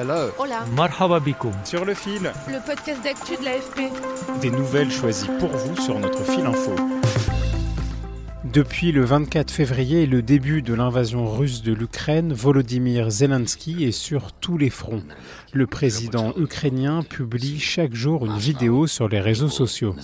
Hello. Hola. Marhaba Sur le fil. Le podcast d'actu de l'AFP. Des nouvelles choisies pour vous sur notre fil info. Depuis le 24 février et le début de l'invasion russe de l'Ukraine, Volodymyr Zelensky est sur tous les fronts. Le président ukrainien publie chaque jour une vidéo sur les réseaux sociaux.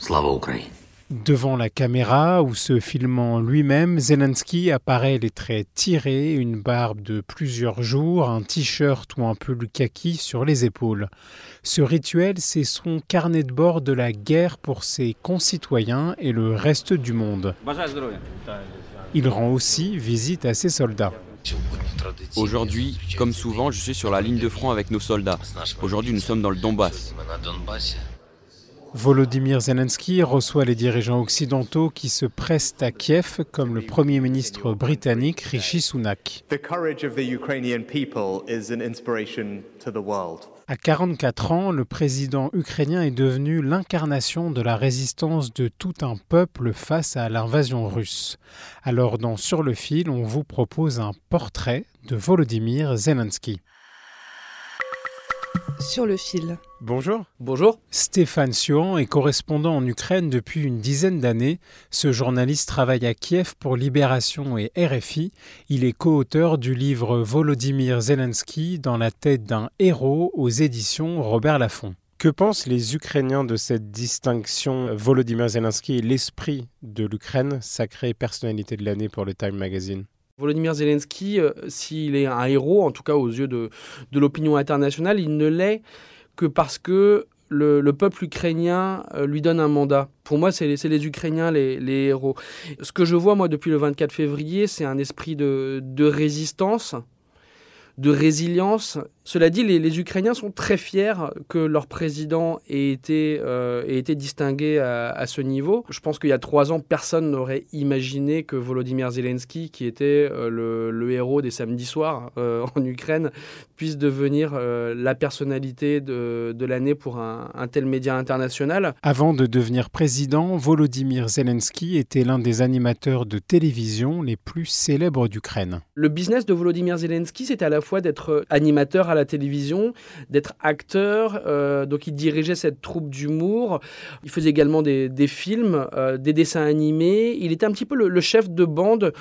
Slava Ukraine. Devant la caméra ou se filmant lui-même, Zelensky apparaît les traits tirés, une barbe de plusieurs jours, un t-shirt ou un pull kaki sur les épaules. Ce rituel, c'est son carnet de bord de la guerre pour ses concitoyens et le reste du monde. Il rend aussi visite à ses soldats. Aujourd'hui, comme souvent, je suis sur la ligne de front avec nos soldats. Aujourd'hui, nous sommes dans le Donbass. Volodymyr Zelensky reçoit les dirigeants occidentaux qui se pressent à Kiev, comme le Premier ministre britannique Rishi Sunak. The courage of the Ukrainian people is an inspiration to the world. À 44 ans, le président ukrainien est devenu l'incarnation de la résistance de tout un peuple face à l'invasion russe. Alors dans Sur le fil, on vous propose un portrait de Volodymyr Zelensky. Sur le fil. Bonjour. Bonjour. Stéphane Siohan est correspondant en Ukraine depuis une dizaine d'années. Ce journaliste travaille à Kiev pour Libération et RFI. Il est co-auteur du livre Volodymyr Zelensky dans la tête d'un héros aux éditions Robert Laffont. Que pensent les Ukrainiens de cette distinction Volodymyr Zelensky est l'esprit de l'Ukraine, sacrée personnalité de l'année pour le Time Magazine? Volodymyr Zelensky, euh, s'il est un héros, en tout cas aux yeux de, de l'opinion internationale, il ne l'est que parce que le, le peuple ukrainien euh, lui donne un mandat. Pour moi, c'est les, les Ukrainiens les, les héros. Ce que je vois, moi, depuis le 24 février, c'est un esprit de, de résistance, de résilience. Cela dit, les, les Ukrainiens sont très fiers que leur président ait été, euh, ait été distingué à, à ce niveau. Je pense qu'il y a trois ans, personne n'aurait imaginé que Volodymyr Zelensky, qui était euh, le, le héros des samedis soirs euh, en Ukraine, puisse devenir la personnalité de, de l'année pour un, un tel média international. Avant de devenir président, Volodymyr Zelensky était l'un des animateurs de télévision les plus célèbres d'Ukraine. Le business de Volodymyr Zelensky, c'était à la fois d'être animateur à la télévision, d'être acteur. euh, donc, il dirigeait cette troupe d'humour. Il faisait également des, des films, euh, des dessins animés. Il était un petit peu le, chef de bande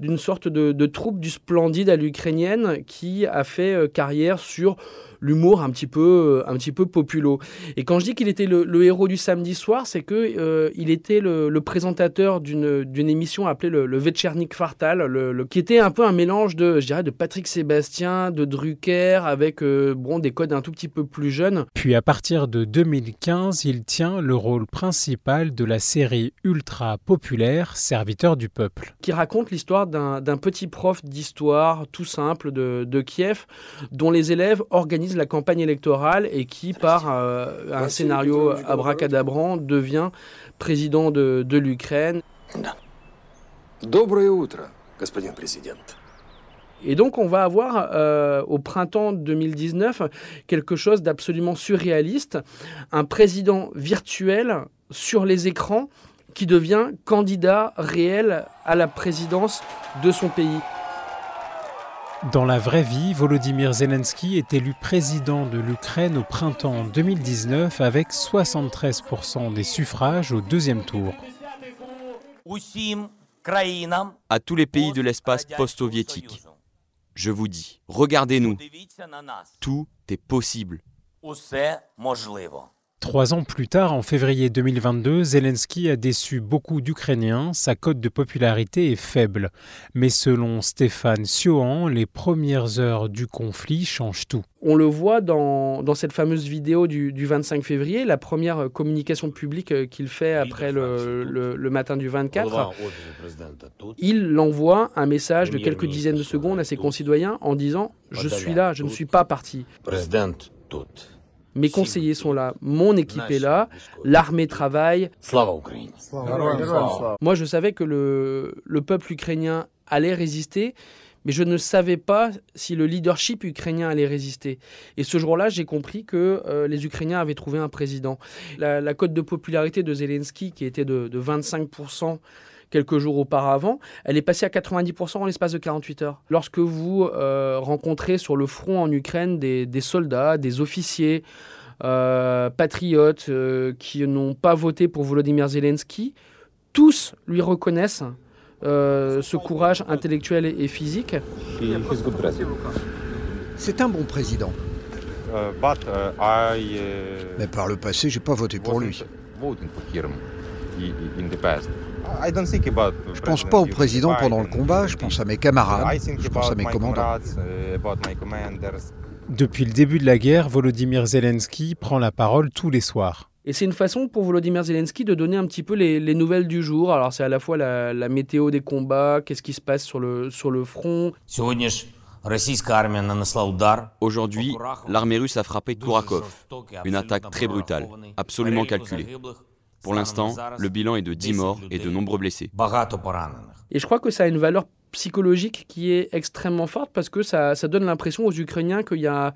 d'une sorte de, de troupe du splendide à l'ukrainienne qui a fait euh, carrière sur l'humour un petit peu un petit peu populo. Et quand je dis qu'il était le, héros du samedi soir, c'est que il était le, présentateur d'une émission appelée le, le le, le- qui était un peu un mélange de je dirais de Patrick Sébastien, de Drucker avec euh, bon des codes un tout petit peu plus jeunes. Puis à partir de 2015, il tient le rôle principal de la série ultra populaire Serviteur du peuple. qui raconte l'histoire d'un d'un petit prof d'histoire tout simple de, de Kiev, dont les élèves organisent la campagne électorale et qui, par euh, un scénario abracadabrant, devient président de, de l'Ukraine. Доброе утро, господин президент. Et donc, on va avoir euh, au printemps 2019 quelque chose d'absolument surréaliste, un président virtuel sur les écrans qui devient candidat réel à la présidence de son pays. Dans la vraie vie, Volodymyr Zelensky est élu président de l'Ukraine au printemps 2019 avec 73% des suffrages au deuxième tour. À tous les pays de l'espace post-soviétique, je vous dis, regardez-nous. Tout est possible. Trois ans plus tard, en février 2022, Zelensky a déçu beaucoup d'Ukrainiens, sa cote de popularité est faible. Mais selon Stéphane Siohan, les premières heures du conflit changent tout. On le voit dans, cette fameuse vidéo du, 25 février, la première euh, communication publique euh, qu'il fait après le, matin du 24. Il envoie un message de quelques dizaines de secondes à ses concitoyens en disant ⁇ Je suis là, je ne suis pas parti ⁇ mes conseillers sont là, mon équipe est là, l'armée travaille. Moi, je savais que le, le peuple ukrainien allait résister, mais je ne savais pas si le leadership ukrainien allait résister. Et ce jour-là, j'ai compris que euh, les Ukrainiens avaient trouvé un président. La, cote de popularité de Zelensky, qui était de, de 25%, quelques jours auparavant, elle est passée à 90% en l'espace de 48 heures. Lorsque vous euh, rencontrez sur le front en Ukraine des, soldats, des officiers, euh, patriotes euh, qui n'ont pas voté pour Volodymyr Zelensky, tous lui reconnaissent ce courage intellectuel et, physique. C'est un bon président. Mais par le passé, j'ai pas voté pour lui. Je pense pas au président pendant le combat, je pense à mes camarades, je pense à mes commandants. Depuis le début de la guerre, Volodymyr Zelensky prend la parole tous les soirs. Et c'est une façon pour Volodymyr Zelensky de donner un petit peu les, nouvelles du jour. Alors c'est à la fois la, météo des combats, qu'est-ce qui se passe sur le, sur le front. Aujourd'hui, l'armée russe a frappé Kourakov, une attaque très brutale, absolument calculée. Pour l'instant, le bilan est de 10 morts et de nombreux blessés. Et je crois que ça a une valeur psychologique qui est extrêmement forte parce que ça, ça donne l'impression aux Ukrainiens qu'il y a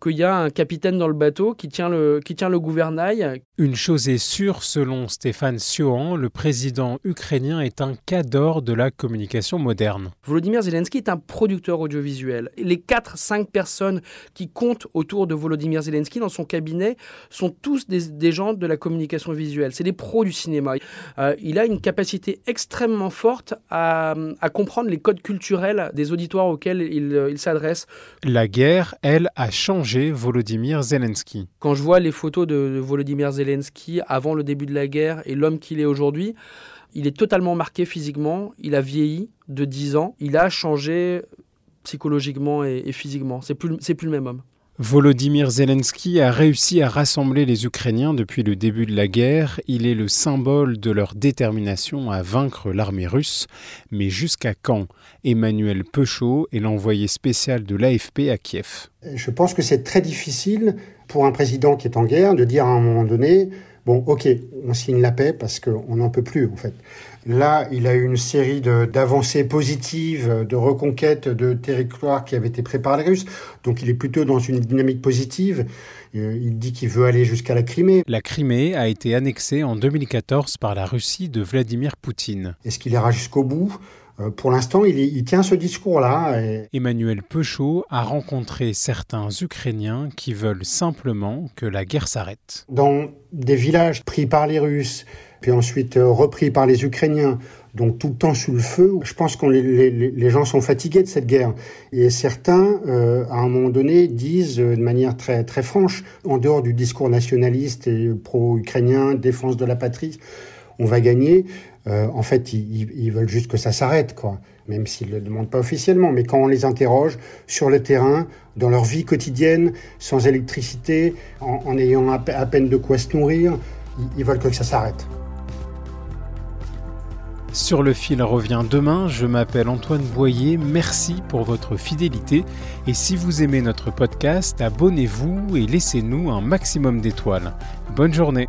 qu'il y a un capitaine dans le bateau qui tient le, qui tient le gouvernail. Une chose est sûre, selon Stéphane Siohan, le président ukrainien est un cadre de la communication moderne. Volodymyr Zelensky est un producteur audiovisuel. Les 4-5 personnes qui comptent autour de Volodymyr Zelensky dans son cabinet sont tous des, gens de la communication visuelle. C'est des pros du cinéma. Euh, il a une capacité extrêmement forte à, à, comprendre les codes culturels des auditoires auxquels il, il s'adresse. La guerre, elle, a changé Volodymyr Zelensky. Quand je vois les photos de Volodymyr Zelensky avant le début de la guerre et l'homme qu'il est aujourd'hui, il est totalement marqué physiquement, il a vieilli de 10 ans, il a changé psychologiquement et, physiquement. C'est plus, c'est plus le même homme. Volodymyr Zelensky a réussi à rassembler les Ukrainiens depuis le début de la guerre. Il est le symbole de leur détermination à vaincre l'armée russe. Mais jusqu'à quand? Emmanuel Peuchot est l'envoyé spécial de l'AFP à Kiev. Je pense que c'est très difficile pour un président qui est en guerre de dire à un moment donné Bon, ok, on signe la paix parce qu'on n'en peut plus, en fait. Là, il a eu une série d'avancées positives, de reconquêtes de territoires qui avaient été pris par les Russes. Donc, il est plutôt dans une dynamique positive. Euh, il dit qu'il veut aller jusqu'à la Crimée. La Crimée a été annexée en 2014 par la Russie de Vladimir Poutine. Est-ce qu'il ira jusqu'au bout? Pour l'instant, il, tient ce discours-là. Emmanuel Peuchot a rencontré certains Ukrainiens qui veulent simplement que la guerre s'arrête. Dans des villages pris par les Russes, puis ensuite euh, repris par les Ukrainiens, donc tout le temps sous le feu. Je pense que les, gens sont fatigués de cette guerre. Et certains, euh, à un moment donné, disent de manière très, très franche, en dehors du discours nationaliste et pro-ukrainien, défense de la patrie, on va gagner. Euh, en fait, ils, veulent juste que ça s'arrête, quoi. Même s'ils ne le demandent pas officiellement. Mais quand on les interroge sur le terrain, dans leur vie quotidienne, sans électricité, en, ayant à, peine de quoi se nourrir, ils, veulent que ça s'arrête. Sur le fil revient demain, je m'appelle Antoine Boyer, merci pour votre fidélité et si vous aimez notre podcast, abonnez-vous et laissez-nous un maximum d'étoiles. Bonne journée